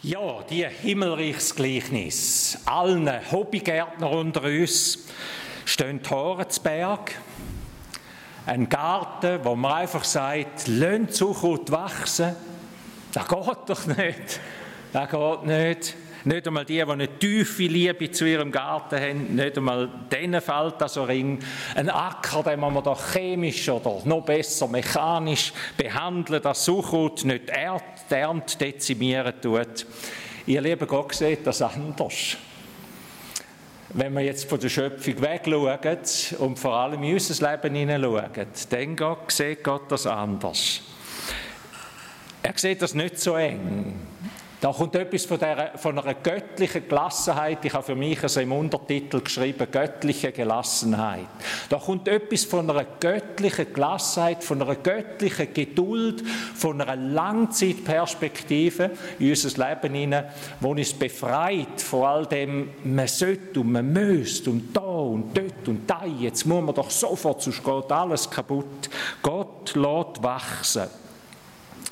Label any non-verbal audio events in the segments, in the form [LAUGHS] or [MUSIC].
Ja, die Himmelreichsgleichnis. Allen Hobbygärtner unter uns stehen Berg. Ein Garten, wo man einfach sagt, lönt Zukunft wachsen. Das geht doch nicht. Das geht nicht. Nicht einmal die, die eine tiefe Liebe zu ihrem Garten haben, nicht einmal denen fällt das so Ring. Ein Acker, den man doch chemisch oder noch besser mechanisch behandeln, dass Suchut nicht die Ernte dezimieren tut. Ihr lieber Gott sieht das anders. Wenn wir jetzt von der Schöpfung wegschauen und vor allem in unser Leben hineinschauen, dann sieht Gott das anders. Er sieht das nicht so eng. Da kommt etwas von, der, von einer göttlichen Gelassenheit. Ich habe für mich also im Untertitel geschrieben, göttliche Gelassenheit. Da kommt etwas von einer göttlichen Gelassenheit, von einer göttlichen Geduld, von einer Langzeitperspektive in unser Leben hinein, wo uns befreit von all dem, man sollte und man müsste und da und dort und da. Jetzt muss man doch sofort, sonst geht alles kaputt. Gott lässt wachsen.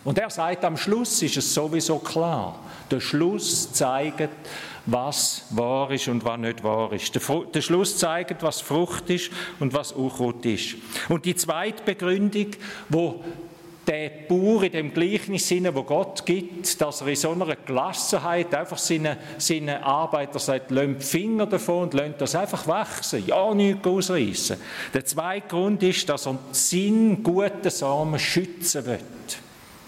Und er sagt, am Schluss ist es sowieso klar. Der Schluss zeigt, was wahr ist und was nicht wahr ist. Der, der Schluss zeigt, was Frucht ist und was Unkraut ist. Und die zweite Begründung, wo der Bauer in dem gleichen Sinne, wo Gott gibt, dass er in so einer Gelassenheit einfach seine, seine Arbeiter sagt, lönt die Finger davon und lönt das einfach wachsen, ja, nichts ausreißen. Der zweite Grund ist, dass er seinen guten Samen schützen will.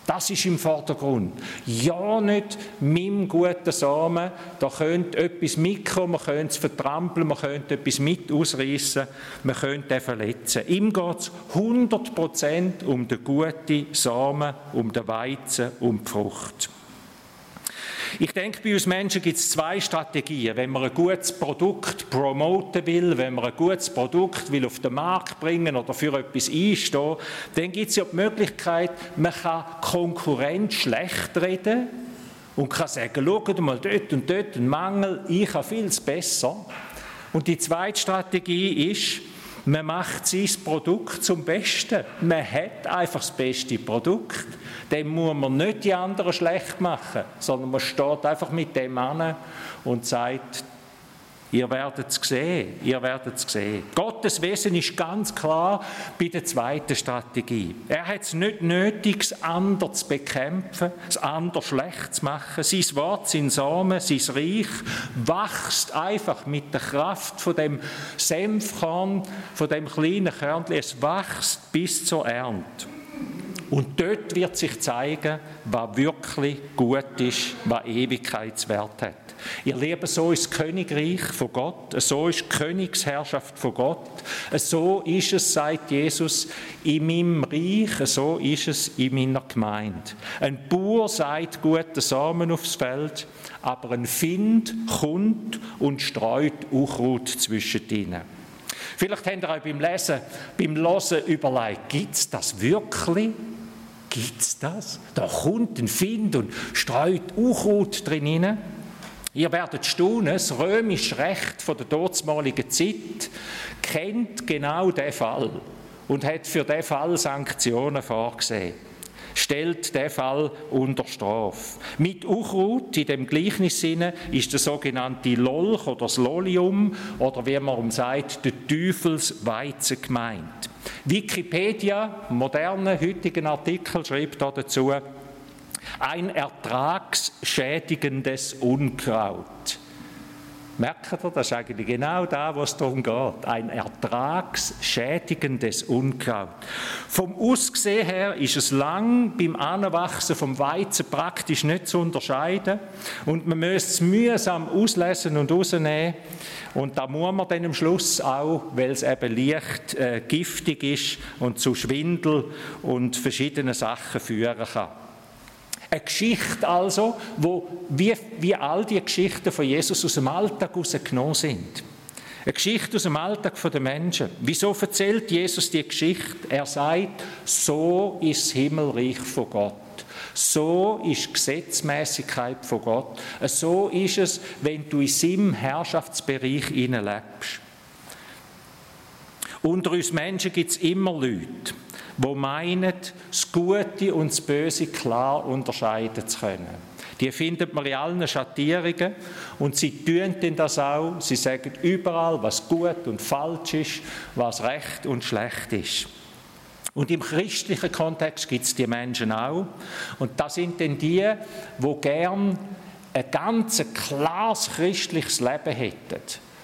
Das ist im Vordergrund. Ja, nicht meinem guten Samen, da könnte etwas mitkommen, man könnte es vertrampeln, man könnte etwas mit ausreißen, man könnte ihn verletzen. Ihm geht es 100% um den guten Samen, um den Weizen, um die Frucht. Ich denke, bei uns Menschen gibt es zwei Strategien. Wenn man ein gutes Produkt promoten will, wenn man ein gutes Produkt will auf den Markt bringen oder für etwas einstehen, dann gibt es ja die Möglichkeit, man kann Konkurrenz schlecht reden und kann sagen, schaut mal dort und dort ein Mangel, ich habe vieles besser. Und die zweite Strategie ist, man macht sein Produkt zum Besten. Man hat einfach das beste Produkt. Dem muss man nicht die anderen schlecht machen, sondern man steht einfach mit dem an und sagt, Ihr werdet es sehen, ihr werdet es sehen. Gottes Wesen ist ganz klar bei der zweiten Strategie. Er hat es nicht nötig, das andere zu bekämpfen, das andere schlecht zu machen. Sein Wort, sein Samen, sein Reich wächst einfach mit der Kraft von dem Senfkorn, von dem kleinen Körnchen. Es wächst bis zur Ernte. Und dort wird sich zeigen, was wirklich gut ist, was Ewigkeitswert hat. Ihr Lieben, so ist das Königreich von Gott, so ist die Königsherrschaft von Gott, so ist es, sagt Jesus, in meinem Reich, so ist es in meiner Gemeinde. Ein Bauer sagt guten Samen aufs Feld, aber ein Find kommt und streut Unkraut zwischen ihnen. Vielleicht habt ihr euch beim Lesen, beim Hören überlegt, gibt es das wirklich? Gibt es das? Da kommt ein Find und streut Unkraut drin. Ihr werdet staunen, das römische Recht von der dortmaligen Zeit kennt genau den Fall und hat für den Fall Sanktionen vorgesehen. Stellt den Fall unter Strafe. Mit Uchrut in dem Gleichnissinne ist der sogenannte Lolch oder das Lolium oder wie man sagt, der Teufelsweizen gemeint. Wikipedia, modernen heutigen Artikel, schreibt dazu, ein ertragsschädigendes Unkraut. Merkt ihr, das ist eigentlich genau da, was es darum geht. Ein ertragsschädigendes Unkraut. Vom Aussehen her ist es lang beim Anwachsen vom Weizen praktisch nicht zu unterscheiden. Und man müsste es mühsam auslesen und rausnehmen. Und da muss man dann am Schluss auch, weil es eben leicht äh, giftig ist und zu Schwindel und verschiedenen Sachen führen kann. Eine Geschichte also, wo wie, wie all die Geschichten von Jesus aus dem Alltag herausgenommen sind. Eine Geschichte aus dem Alltag der Menschen. Wieso erzählt Jesus die Geschichte? Er sagt, so ist das Himmelreich von Gott. So ist die Gesetzmäßigkeit von Gott. So ist es, wenn du in seinem Herrschaftsbereich lebst. Unter uns Menschen gibt es immer Leute, die meinen, das Gute und das Böse klar unterscheiden zu können. Die findet man in allen Schattierungen und sie tun das auch. Sie sagen überall, was gut und falsch ist, was recht und schlecht ist. Und im christlichen Kontext gibt es die Menschen auch. Und das sind dann die, wo gern ein ganz klares christliches Leben hätten,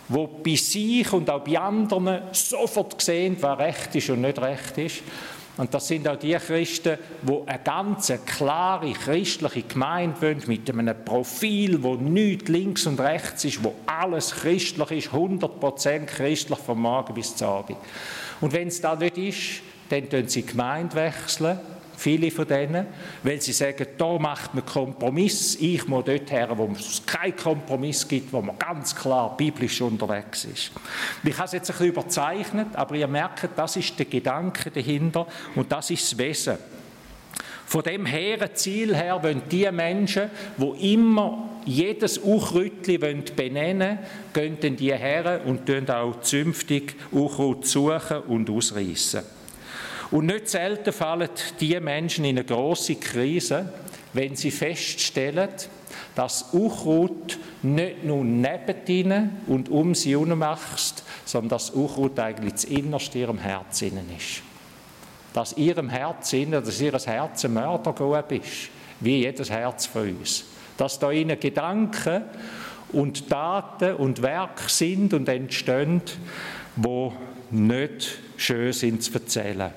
wo bei sich und auch bei anderen sofort sehen, was recht ist und nicht recht ist. Und das sind auch die Christen, die eine ganz klare christliche Gemeinde wollen, mit einem Profil, wo nichts links und rechts ist, wo alles christlich ist, 100% christlich vom Morgen bis zum Abend. Und wenn es da nicht ist, dann wechseln sie die Gemeinde wechseln, viele von denen, weil sie sagen, da macht man Kompromiss, ich muss dort her, wo es keinen Kompromiss gibt, wo man ganz klar biblisch unterwegs ist. Ich habe es jetzt ein bisschen überzeichnet, aber ihr merkt, das ist der Gedanke dahinter und das ist das Wesen. Von dem hehren Ziel her wollen die Menschen, die immer jedes Uchrütli benennen wollen, gehen die her und auch zünftig Uchrut suchen und ausreißen. Und nicht selten fallen die Menschen in eine große Krise, wenn sie feststellen, dass Unkraut nicht nur neben ihnen und um sie herum wächst, sondern dass Unkraut eigentlich das Innerste ihrem Herzen ist. Dass ihrem Herzen, dass ihr Herz ein Mördergrub ist, wie jedes Herz von uns. Dass da ihnen Gedanken und Taten und Werke sind und entstehen, wo nicht schön sind zu erzählen.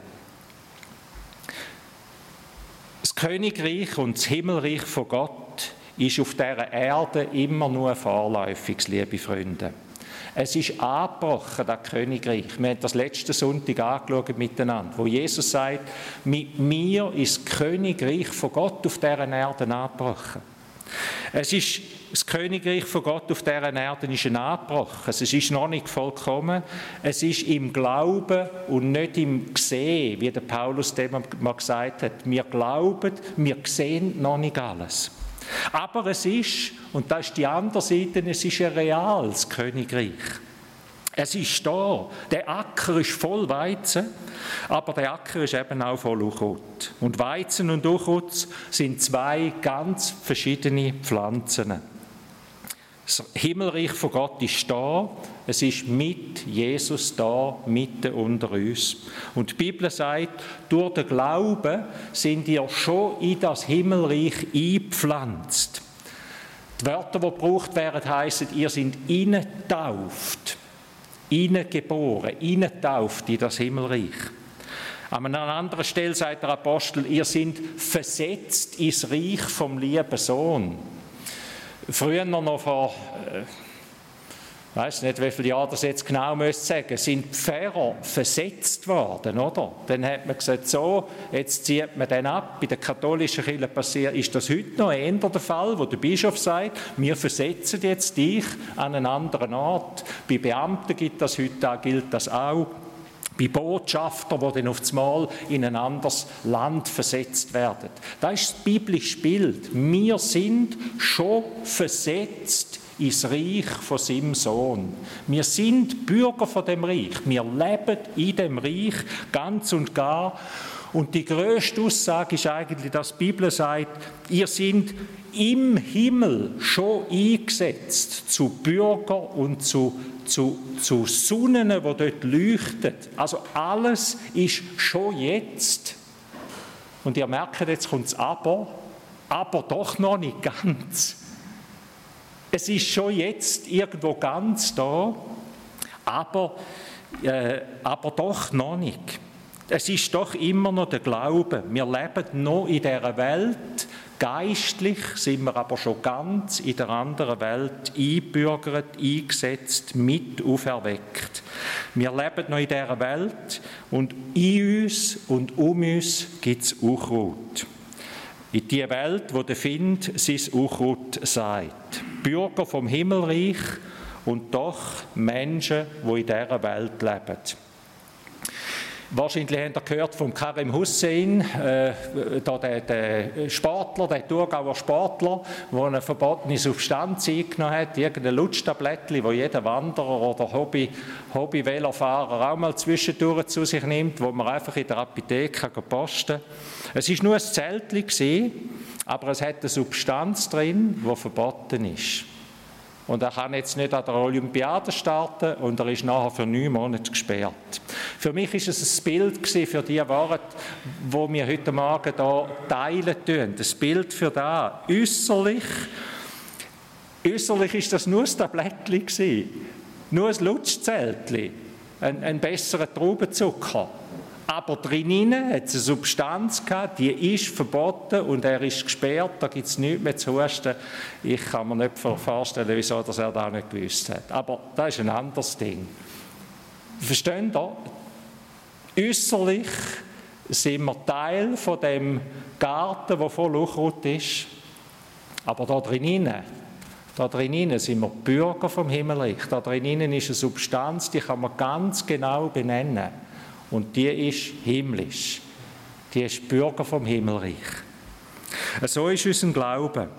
Königreich und das Himmelreich von Gott ist auf dieser Erde immer nur vorläufig, liebe Freunde. Es ist angebrochen, das Königreich. Wir haben das letzten Sonntag angeschaut miteinander, wo Jesus sagt, mit mir ist das Königreich von Gott auf dieser Erde angebrochen. Es ist das Königreich von Gott auf dieser Erde ist ein Anbruch. Es ist noch nicht vollkommen. Es ist im Glauben und nicht im Sehen, wie der Paulus dem mal gesagt hat. Wir glauben, wir sehen noch nicht alles. Aber es ist, und das ist die andere Seite, es ist ein reales Königreich. Es ist da. Der Acker ist voll Weizen, aber der Acker ist eben auch voll Unkraut. Und Weizen und Unkraut sind zwei ganz verschiedene Pflanzen. Das Himmelreich von Gott ist da. Es ist mit Jesus da, mitten unter uns. Und die Bibel sagt, durch den Glauben sind ihr schon in das Himmelreich eingepflanzt. Die Wörter, die gebraucht werden, heißen, ihr seid innetauft, innegeboren, innetauft in das Himmelreich. An einer anderen Stelle sagt der Apostel, ihr seid versetzt ins Reich vom lieben Sohn. Früher noch vor, äh, weiß nicht, wie viele Jahre das jetzt genau müsste sagen, sind Pfarrer versetzt worden, oder? Dann hat man gesagt, so, jetzt zieht man den ab. Bei der katholischen Kirche passiert, ist das heute noch eher der Fall, wo der Bischof sagt, wir versetzen jetzt dich an einen anderen Ort. Bei Beamten gibt das heute, gilt das auch bei Botschaftern, die dann auf das Mal in ein anderes Land versetzt werden. Das ist das biblische Bild. Wir sind schon versetzt ins Reich von seinem Sohn. Wir sind Bürger von dem Reich. Wir leben in dem Reich ganz und gar. Und die größte Aussage ist eigentlich, dass die Bibel sagt, ihr seid im Himmel schon eingesetzt zu Bürger und zu, zu, zu Sonnen, die dort leuchten. Also alles ist schon jetzt. Und ihr merkt, jetzt kommt es aber, aber doch noch nicht ganz. Es ist schon jetzt irgendwo ganz da, aber, äh, aber doch noch nicht. Es ist doch immer noch der Glaube. Wir leben noch in dieser Welt. Geistlich sind wir aber schon ganz in der anderen Welt einbürgert, eingesetzt, mit auferweckt. Wir leben noch in dieser Welt und in uns und um uns gibt es Unkraut. In die Welt, wo der Find sein Unkraut sagt. Bürger vom Himmelreich und doch Menschen, die in dieser Welt leben. Wahrscheinlich habt ihr gehört von Karim Hussein, äh, der, der, Sportler, der Thurgauer Sportler, der eine verbotene Substanz eingenommen hat, irgendein Lutschtablettchen, wo jeder Wanderer oder Hobby, hobby auch mal zwischendurch zu sich nimmt, wo man einfach in der Apotheke posten kann. Es war nur ein Zeltchen, aber es hat eine Substanz drin, die verboten ist. Und er kann jetzt nicht an der Olympiade starten und er ist nachher für neun Monate gesperrt. Für mich ist es ein Bild für die Worte, wo wir heute Morgen hier teilen tun. Das Bild für da. Äußerlich, äußerlich ist das nur ein Tablettchen nur ein Lutschzeltchen, ein, ein besserer Traubenzucker. Aber drinnen hat es eine Substanz gehabt, die ist verboten und er ist gesperrt, da gibt es nichts mehr zu husten. Ich kann mir nicht vorstellen, wieso dass er das nicht gewusst hat. Aber das ist ein anderes Ding. Verstehen Sie? Äußerlich sind wir Teil von dem Garten, der voll Unkraut ist. Aber da drinnen, da drinnen sind wir Bürger vom Himmelreich. Da drinnen ist eine Substanz, die kann man ganz genau benennen. Und die ist himmlisch. Die ist Bürger vom Himmelreich. So ist unser Glaube.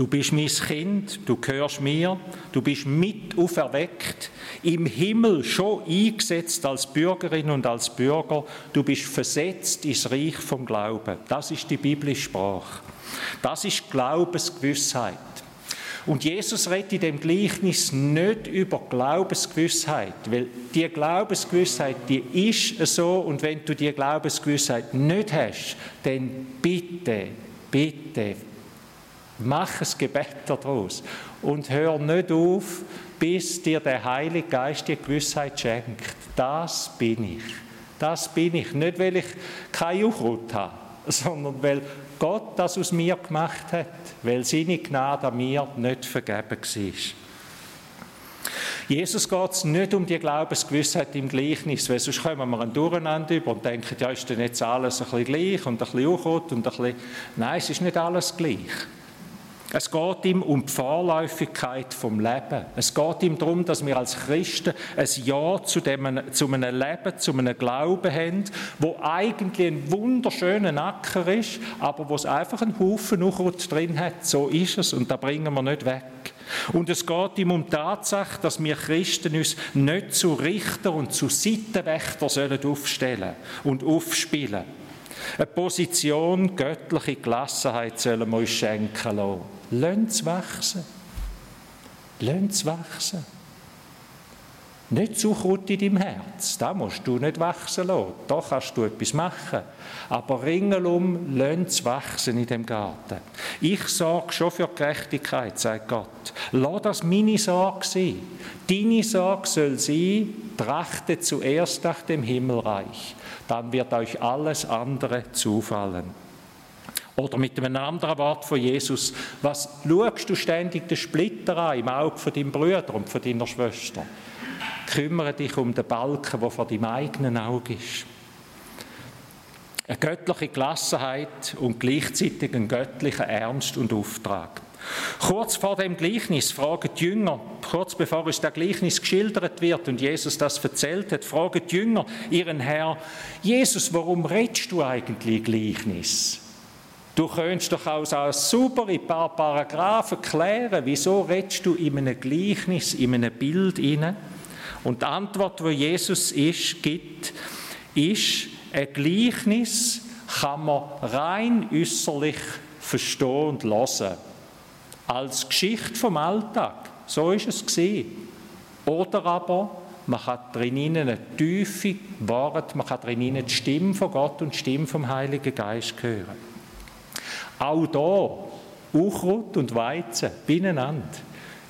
Du bist mein Kind, du gehörst mir, du bist mit auferweckt, im Himmel schon eingesetzt als Bürgerin und als Bürger, du bist versetzt ins Reich vom Glauben. Das ist die biblische Sprache. Das ist Glaubensgewissheit. Und Jesus redet in dem Gleichnis nicht über Glaubensgewissheit, weil die Glaubensgewissheit, die ist so und wenn du die Glaubensgewissheit nicht hast, dann bitte, bitte, mach ein Gebet daraus und hör nicht auf, bis dir der Heilige Geist die Gewissheit schenkt. Das bin ich. Das bin ich. Nicht, weil ich keine Unkraut habe, [LAUGHS] sondern weil Gott das aus mir gemacht hat, weil seine Gnade an mir nicht vergeben war. Jesus geht es nicht um die Glaubensgewissheit im Gleichnis, weil sonst kommen wir ein Durcheinander über und denken, ja, ist denn jetzt alles ein bisschen gleich und ein bisschen Unkraut und ein bisschen... Nein, es ist nicht alles gleich. Es geht ihm um die Vorläufigkeit vom Leben. Es geht ihm darum, dass wir als Christen ein Ja zu, dem, zu einem Leben, zu einem Glauben haben, wo eigentlich ein wunderschöner Acker ist, aber wo es einfach einen Haufen Unkraut drin hat. So ist es und da bringen wir nicht weg. Und es geht ihm um die Tatsache, dass wir Christen uns nicht zu Richter und zu Seitenwächter sollen aufstellen und aufspielen. Eine Position göttliche Gelassenheit sollen wir uns schenken lassen. Lass es wachsen. Lass es wachsen. Nicht zu gut in deinem Herz. Da musst du nicht wachsen lassen. Da kannst du etwas machen. Aber ringelum, lass es wachsen in dem Garten. Ich sorge schon für Gerechtigkeit, sagt Gott. Lass das meine Sorge sein. Deine Sorge soll sein, trachte zuerst nach dem Himmelreich. Dann wird euch alles andere zufallen. Oder mit einem anderen Wort von Jesus, was schaust du ständig den Splitter an im Auge von deinem Bruder und von deiner Schwester? Kümmere dich um den Balken, der vor deinem eigenen Auge ist. Eine göttliche Gelassenheit und gleichzeitig ein göttlicher Ernst und Auftrag. Kurz vor dem Gleichnis fragen die Jünger, kurz bevor uns der Gleichnis geschildert wird und Jesus das erzählt hat, fragen die Jünger ihren Herr, Jesus, warum redest du eigentlich Gleichnis? Du könntest doch auch als super in ein paar Paragraphen klären, wieso redest du in einem Gleichnis, in einem Bild inne? Und die Antwort, die Jesus ist, gibt, ist, ein Gleichnis kann man rein äußerlich verstehen und hören. Als Geschichte vom Alltag. So ist es gesehen. Oder aber man kann drinnen eine tiefe Wort, man kann drinnen die Stimme von Gott und die Stimme vom Heiligen Geist hören. Auch da Unkraut und Weizen beieinander.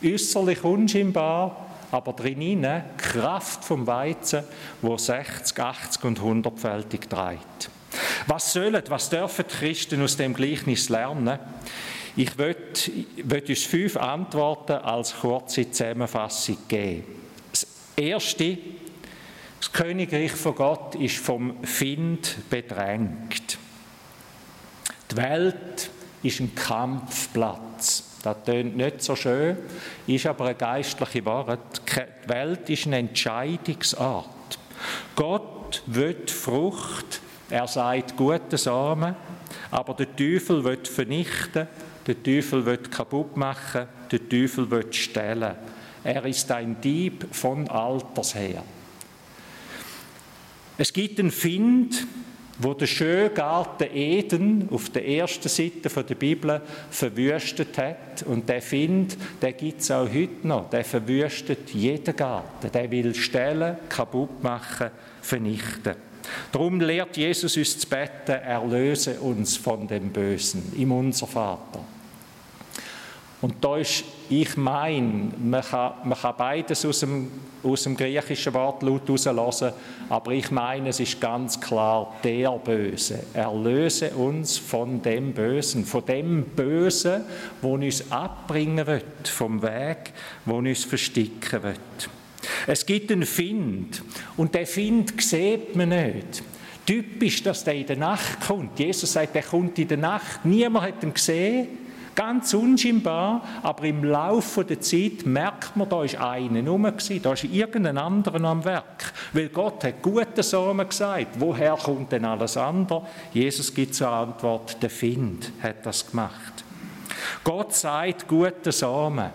Äußerlich unscheinbar, aber drinnen Kraft vom Weizen, wo 60, 80 und 100-fältig trägt. Was sollen, was dürfen die Christen aus dem Gleichnis lernen? Ich möchte uns fünf Antworten als kurze Zusammenfassung geben. Das erste, das Königreich von Gott ist vom Find bedrängt. Die Welt ist ein Kampfplatz. Das tönt nicht so schön, ist aber ein geistliches Wort. Die Welt ist ein Entscheidungsort. Gott will Frucht, er sagt gute Samen, aber der Teufel will vernichten, der Teufel will kaputt machen, der Teufel will stellen. Er ist ein Dieb von Alters her. Es gibt einen Find, wo der schöne Garten Eden auf der ersten Seite der Bibel verwüstet hat. Und der Find, der gibt es auch heute noch. Der verwüstet jeden Garten. Der will stellen, kaputt machen, vernichten. Darum lehrt Jesus uns zu beten, erlöse uns von dem Bösen im Unser Vater. Und da ist, ich meine, man kann, man kann beides aus dem, aus dem griechischen Wortlaut herauslassen, aber ich meine, es ist ganz klar der Böse. Erlöse uns von dem Bösen, von dem Bösen, wo uns abbringen wird, vom Weg, wo uns versticken wird. Es gibt einen Find und der Find sieht man nicht. Typisch, dass der in der Nacht kommt. Jesus sagt, der kommt in der Nacht. Niemand hat ihn gesehen. Ganz unscheinbar, aber im Laufe der Zeit merkt man, da ist einer rum, da ist irgendein anderer am Werk. Weil Gott hat gute Samen gesagt. Woher kommt denn alles andere? Jesus gibt zur Antwort, der Find hat das gemacht. Gott sagt gute Samen.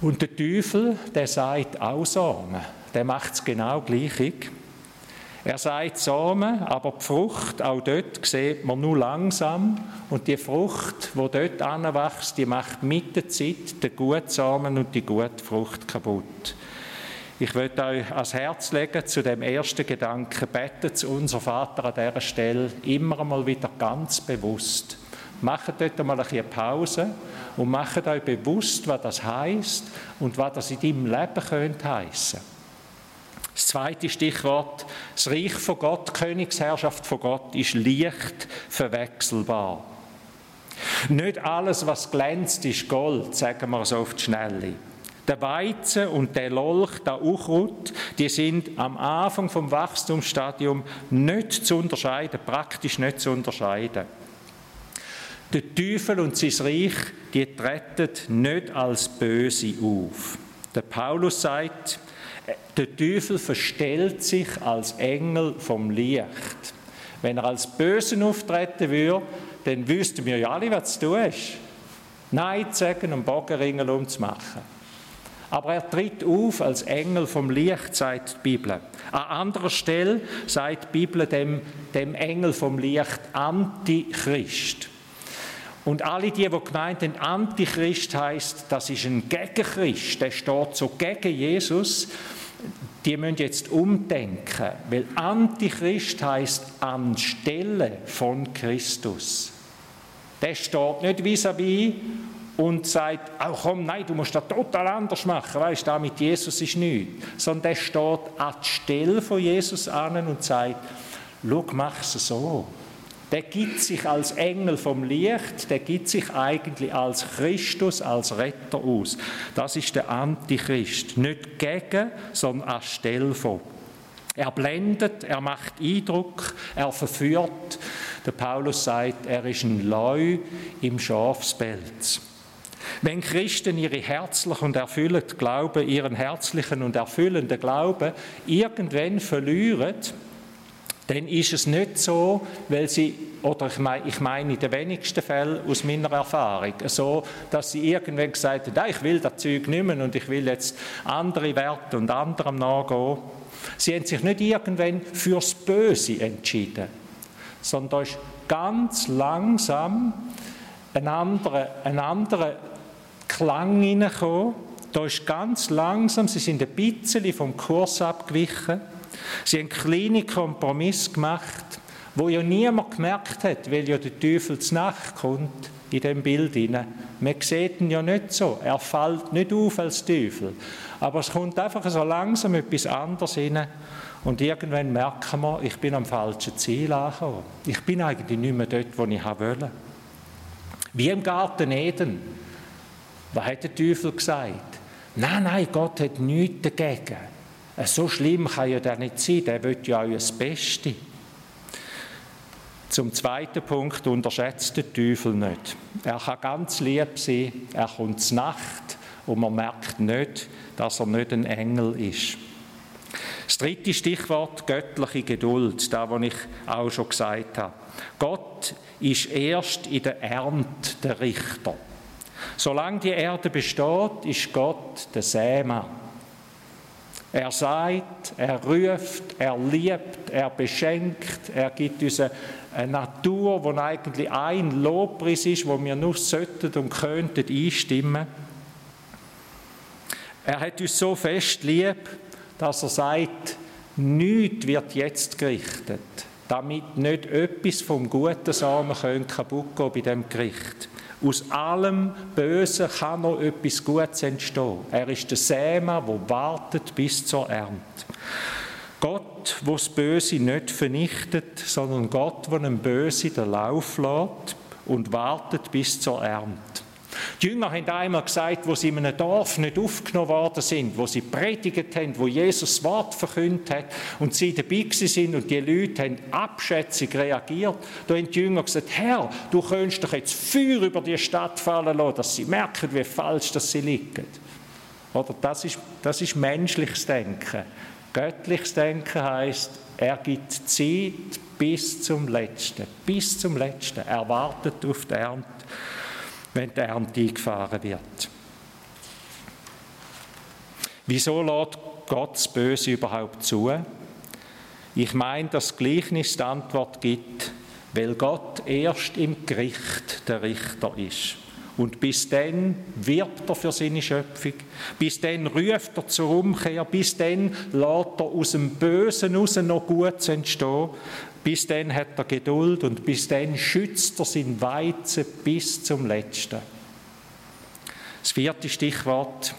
Und der Teufel, der sagt auch Samen. Der macht es genau gleich. Er sagt Samen, aber die Frucht, auch dort sieht man nur langsam. Und die Frucht, die dort anwächst, die macht mit der Zeit den guten Samen und die gute Frucht kaputt. Ich möchte euch ans Herz legen zu dem ersten Gedanken, betet zu unser Vater an dieser Stelle immer einmal wieder ganz bewusst. Macht dort einmal eine Pause und macht euch bewusst, was das heißt und was das in deinem Leben könnte heißen. Das zweite Stichwort, das Reich von Gott, die Königsherrschaft von Gott ist leicht verwechselbar. Nicht alles, was glänzt, ist Gold, sagen wir so auf die Schnelle. Der Weizen und der Lolch, der Uchrut, die sind am Anfang vom Wachstumsstadium nicht zu unterscheiden, praktisch nicht zu unterscheiden. Der Teufel und sein Reich, die treten nicht als böse auf. Der Paulus sagt, der Teufel verstellt sich als Engel vom Licht. Wenn er als Bösen auftreten würde, dann wüssten wir ja alle, was zu tun ist. Nein zu sagen und Bogenringel umzumachen. Aber er tritt auf als Engel vom Licht, sagt die Bibel. An anderer Stelle sagt die Bibel dem, dem Engel vom Licht Antichrist. Und alle die, die gemeint haben, Antichrist heißt, das ist ein Gegenchrist, der steht so gegen Jesus die müssen jetzt umdenken, weil Antichrist heißt anstelle von Christus. Der steht nicht vis-à-vis und sagt, oh komm, nein, du musst das total anders machen, weißt du, mit Jesus ist nichts. Sondern der steht an die Stelle von Jesus an und sagt, schau, mach es so der gibt sich als Engel vom Licht, der gibt sich eigentlich als Christus, als Retter aus. Das ist der Antichrist. Nicht gegen, sondern anstelle von. Er blendet, er macht Eindruck, er verführt. Der Paulus sagt, er ist ein Leu im Schafspelz. Wenn Christen ihre herzlich und erfüllend Glauben, ihren herzlichen und erfüllenden Glauben irgendwann verlieren, dann ist es nicht so, weil sie, oder ich meine, ich meine in den wenigsten Fällen aus meiner Erfahrung, so, dass sie irgendwann gesagt haben, ich will das Zeug nehmen und ich will jetzt andere Werte und anderem nachgehen. Sie haben sich nicht irgendwann fürs Böse entschieden, sondern da ist ganz langsam ein anderer, ein anderer Klang hineingekommen. Da ist ganz langsam, sie sind ein bisschen vom Kurs abgewichen Sie haben kleine Kompromiss gemacht, wo ja niemand gemerkt hat, weil ja der Teufel zu Nacht kommt in dem Bild hinein. Man sieht ihn ja nicht so. Er fällt nicht auf als Teufel. Aber es kommt einfach so langsam etwas anderes hinein. Und irgendwann merken wir, ich bin am falschen Ziel angekommen. Ich bin eigentlich nicht mehr dort, wo ich wollte. Wie im Garten Eden. Was hat der Teufel gesagt? Nein, nein, Gott hat nichts dagegen. Äh, so schlimm kann ja der nicht sein, der will ja das Beste. Zum zweiten Punkt unterschätzt der Teufel nicht. Er kann ganz lieb sein, er kommt zur Nacht und man merkt nicht, dass er nicht ein Engel ist. Das dritte Stichwort, göttliche Geduld, da, was ich auch schon gesagt habe. Gott ist erst in der Ernte der Richter. Solange die Erde besteht, ist Gott der Sämann. Er sagt, er ruft, er liebt, er beschenkt, er gibt uns eine Natur, wo eigentlich ein Lobpreis ist, wo wir nur sollten und könnten einstimmen. Er hat uns so fest lieb, dass er sagt, nichts wird jetzt gerichtet, damit nicht etwas vom guten Samen kaputt gehen bei dem Gericht. Aus allem Bösen kann noch etwas Gutes entstehen. Er ist der Sämer, der wartet bis zur Ernte. Gott, wo das Böse nicht vernichtet, sondern Gott, wo dem Böse den Lauf lässt und wartet bis zur Ernte. Die Jünger haben einmal gesagt, wo sie in einem Dorf nicht aufgenommen worden sind, wo sie predigt haben, wo Jesus das Wort verkündet hat und sie dabei sind und die Leute haben abschätzig reagiert. Da haben die Jünger gesagt, Herr, du könntest doch jetzt Feuer über die Stadt fallen lassen, dass sie merken, wie falsch das sie liegen. Oder das ist, das ist menschliches Denken. Göttliches Denken heißt, er gibt Zeit bis zum Letzten, bis zum Letzten. Er wartet auf die Ernte wenn die Ernte eingefahren wird. Wieso lässt Gott das Böse überhaupt zu? Ich meine, dass Gleichnis die Antwort gibt, weil Gott erst im Gericht der Richter ist. Und bis dann wirbt er für seine Schöpfung, bis dann ruft er zur Umkehr, bis dann lässt er aus dem Bösen raus noch Gutes entstehen, bis dann hat er Geduld und bis dann schützt er sein Weizen bis zum Letzten. Das vierte Stichwort.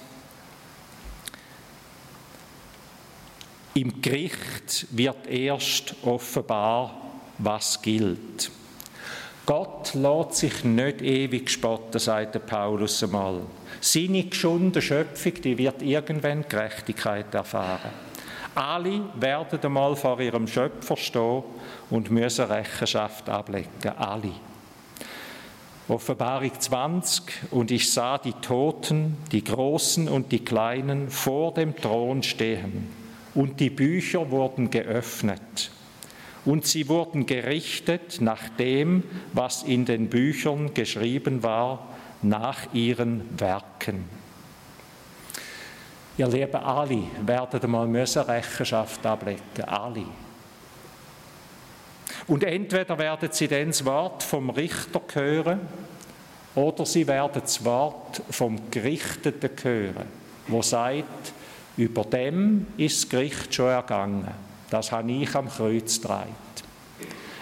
Im Gericht wird erst offenbar, was gilt. Gott lässt sich nicht ewig spotten, sagt Paulus einmal. Seine geschundene Schöpfung, die wird irgendwann Gerechtigkeit erfahren. Alle werden einmal vor ihrem Schöpfer stehen und müssen Rechenschaft ablegen. Alle. Offenbarung 20. Und ich sah die Toten, die Großen und die Kleinen, vor dem Thron stehen. Und die Bücher wurden geöffnet und sie wurden gerichtet nach dem, was in den Büchern geschrieben war, nach ihren Werken. Ihr Lieben, alle werden einmal Rechenschaft ablegen, alle. Und entweder werden sie dann das Wort vom Richter hören, oder sie werden das Wort vom Gerichteten hören, wo sagt, über dem ist das Gericht schon ergangen. Das habe ich am Kreuz getragen.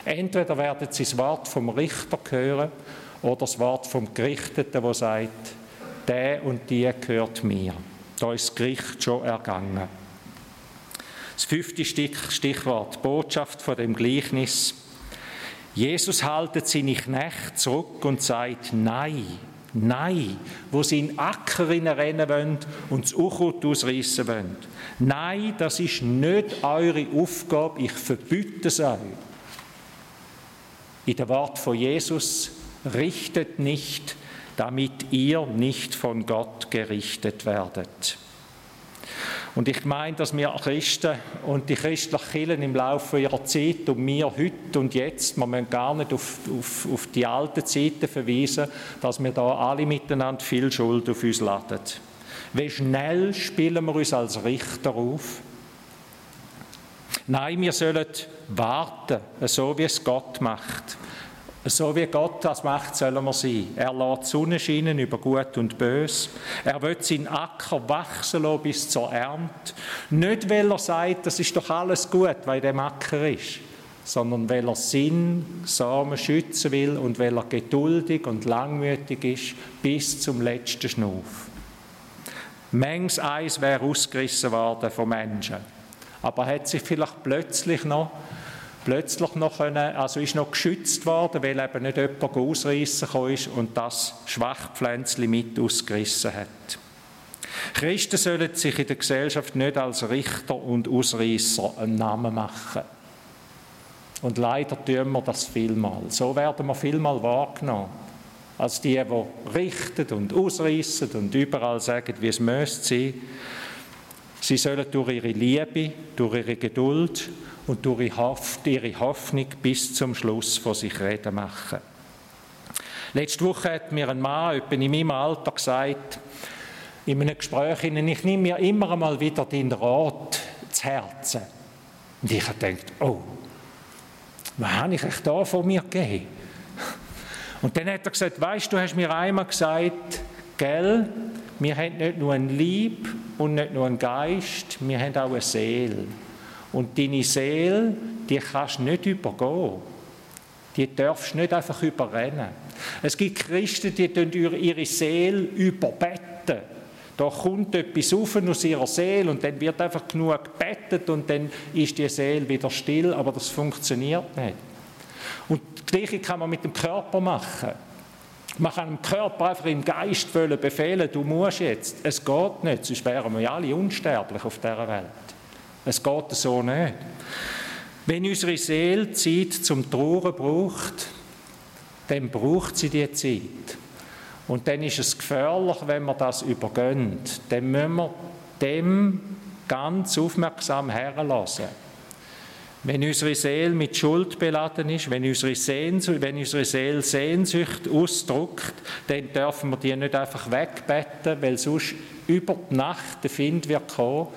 Entweder werden sie das Wort vom Richter hören oder das Wort vom Gerichteten, wo sagt, der und die gehört mir. Da ist das Gericht schon ergangen. Das fünfte Stichwort, Botschaft von dem Gleichnis. Jesus haltet seine Knechte zurück und sagt, nein, Nein, wo sie in Acker rennen wollen und das Unkraut ausreißen wollen. Nein, das ist nicht eure Aufgabe, ich verbiete es euch. In der Wort von Jesus, richtet nicht, damit ihr nicht von Gott gerichtet werdet. Und ich meine, dass wir Christen und die christlichen Kirchen im Laufe ihrer Zeit und wir heute und jetzt, wir müssen gar nicht auf, auf, auf die alten Zeiten verweisen, dass wir da alle miteinander viel Schuld auf uns laden. Wie schnell spielen wir uns als Richter auf? Nein, wir sollen warten, so wie es Gott macht. So wie Gott das macht, sollen wir sein. Er lässt Sonne scheinen über Gut und Bös. Er will seinen Acker wachsen lassen bis zur Ernte. Nicht, weil er sagt, das ist doch alles gut, weil der Acker ist, sondern weil er Sinn, Samen schützen will und weil er geduldig und langmütig ist bis zum letzten Schnuff. Mengs Eis wäre ausgerissen worden von Menschen. Aber hat sich vielleicht plötzlich noch plötzlich noch können, also ist noch geschützt worden, weil eben nicht jemand ausreißen ist und das Schwachpflänzchen mit ausgerissen hat. Christen sollen sich in der Gesellschaft nicht als Richter und Ausreißer einen Namen machen. Und leider tun wir das vielmal. So werden wir vielmal wahrgenommen. Als die, die richten und ausreißen und überall sagen, wie es müsste sein. Sie sollen durch ihre Liebe, durch ihre Geduld und durch ihre Hoffnung bis zum Schluss von sich reden machen. Letzte Woche hat mir ein Mann etwa in meinem Alter gesagt, in einem Gespräch, ich nehme mir immer einmal wieder den Rat zu Herzen. Und ich habe gedacht, oh, was habe ich euch da von mir gegeben? Und dann hat er gesagt, weißt du, hast mir einmal gesagt, gell, wir haben nicht nur ein Lieb und nicht nur einen Geist, wir haben auch eine Seele. Und deine Seele, die kannst du nicht übergehen. Die darfst du nicht einfach überrennen. Es gibt Christen, die ihre Seele überbetten. Da kommt etwas auf aus ihrer Seele und dann wird einfach genug gebettet und dann ist die Seele wieder still, aber das funktioniert nicht. Und das Gleiche kann man mit dem Körper machen. Man kann dem Körper einfach im Geist befehlen, du musst jetzt. Es geht nicht, sonst wären wir alle unsterblich auf dieser Welt. Es geht so nicht. Wenn unsere Seele Zeit zum Trauern braucht, dann braucht sie die Zeit. Und dann ist es gefährlich, wenn wir das übergönnt. Dann müssen wir dem ganz aufmerksam herlassen. Wenn unsere Seele mit Schuld beladen ist, wenn unsere, Sehnsucht, wenn unsere Seele Sehnsucht ausdrückt, dann dürfen wir die nicht einfach wegbetten, weil sonst über die Nacht der Find wird kommen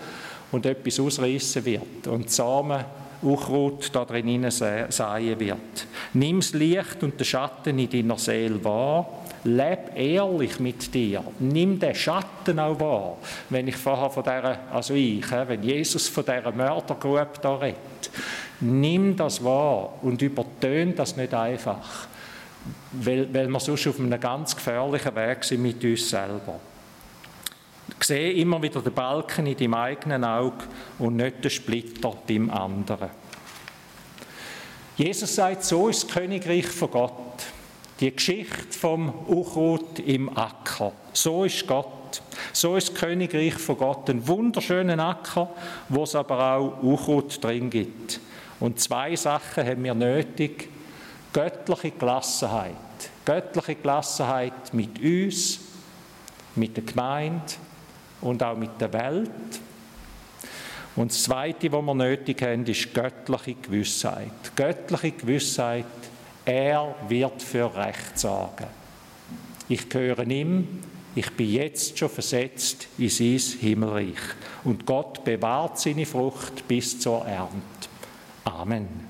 und etwas ausreißen wird und Samen Unkraut da drin säen wird. Nimm das Licht und den Schatten in deiner Seele wahr. Leb ehrlich mit dir. Nimm den Schatten auch wahr. Wenn ich vorher von dieser, also ich, wenn Jesus von dieser Mördergrube da redet, nimm das wahr und übertöne das nicht einfach, weil, weil wir sonst auf einem ganz gefährlichen Weg sind mit uns selber. Sehe immer wieder den Balken in deinem eigenen Auge und nicht den Splitter beim anderen. Jesus sagt, so ist das Königreich von Gott. Die Geschichte vom Unkraut im Acker. So ist Gott. So ist das Königreich von Gott. Ein wunderschöner Acker, wo es aber auch Unkraut drin gibt. Und zwei Sachen haben wir nötig. Göttliche Gelassenheit. Göttliche Gelassenheit mit uns, mit der Gemeinde und auch mit der Welt. Und das Zweite, was wir nötig haben, ist göttliche Gewissheit. Göttliche Gewissheit, er wird für Recht sorgen. Ich gehöre ihm, ich bin jetzt schon versetzt in sein Himmelreich. Und Gott bewahrt seine Frucht bis zur Ernte. Amen.